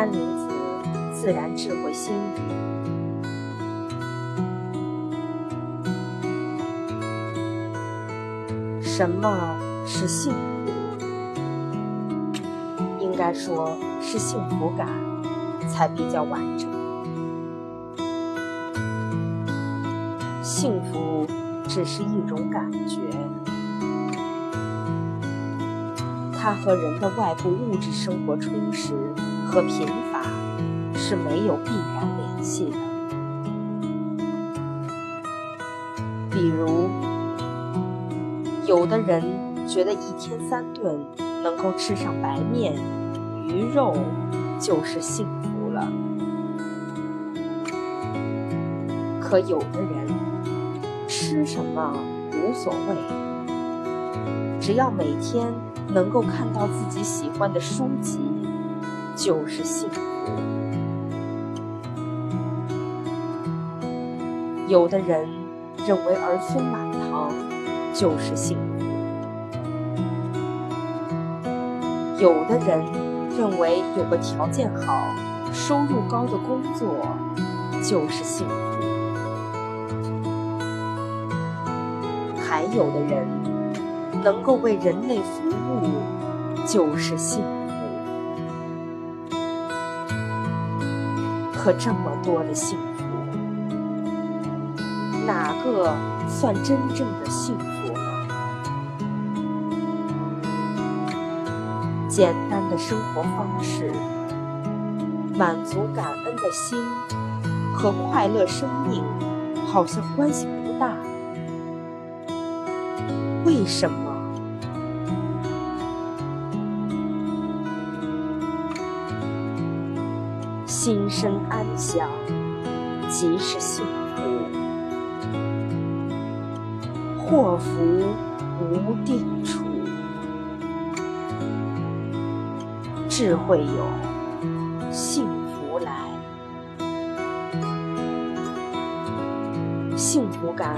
山林子自然智慧心语。什么是幸福？应该说是幸福感才比较完整。幸福只是一种感觉，它和人的外部物质生活充实和贫乏是没有必然联系的。比如，有的人觉得一天三顿能够吃上白面、鱼肉就是幸福了，可有的人。吃什么无所谓，只要每天能够看到自己喜欢的书籍，就是幸福。有的人认为儿孙满堂就是幸福，有的人认为有个条件好、收入高的工作就是幸福。还有的人能够为人类服务，就是幸福。可这么多的幸福，哪个算真正的幸福呢？简单的生活方式，满足感恩的心，和快乐生命好像关系不大。为什么心生安详即是幸福？祸福无定处，智慧有，幸福来。幸福感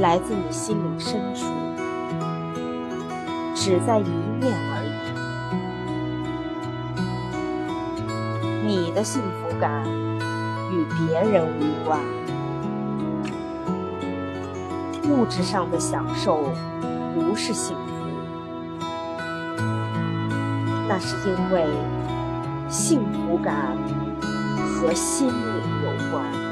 来自你心灵深处。只在一面而你的幸福感与别人无关。物质上的享受不是幸福，那是因为幸福感和心灵有关。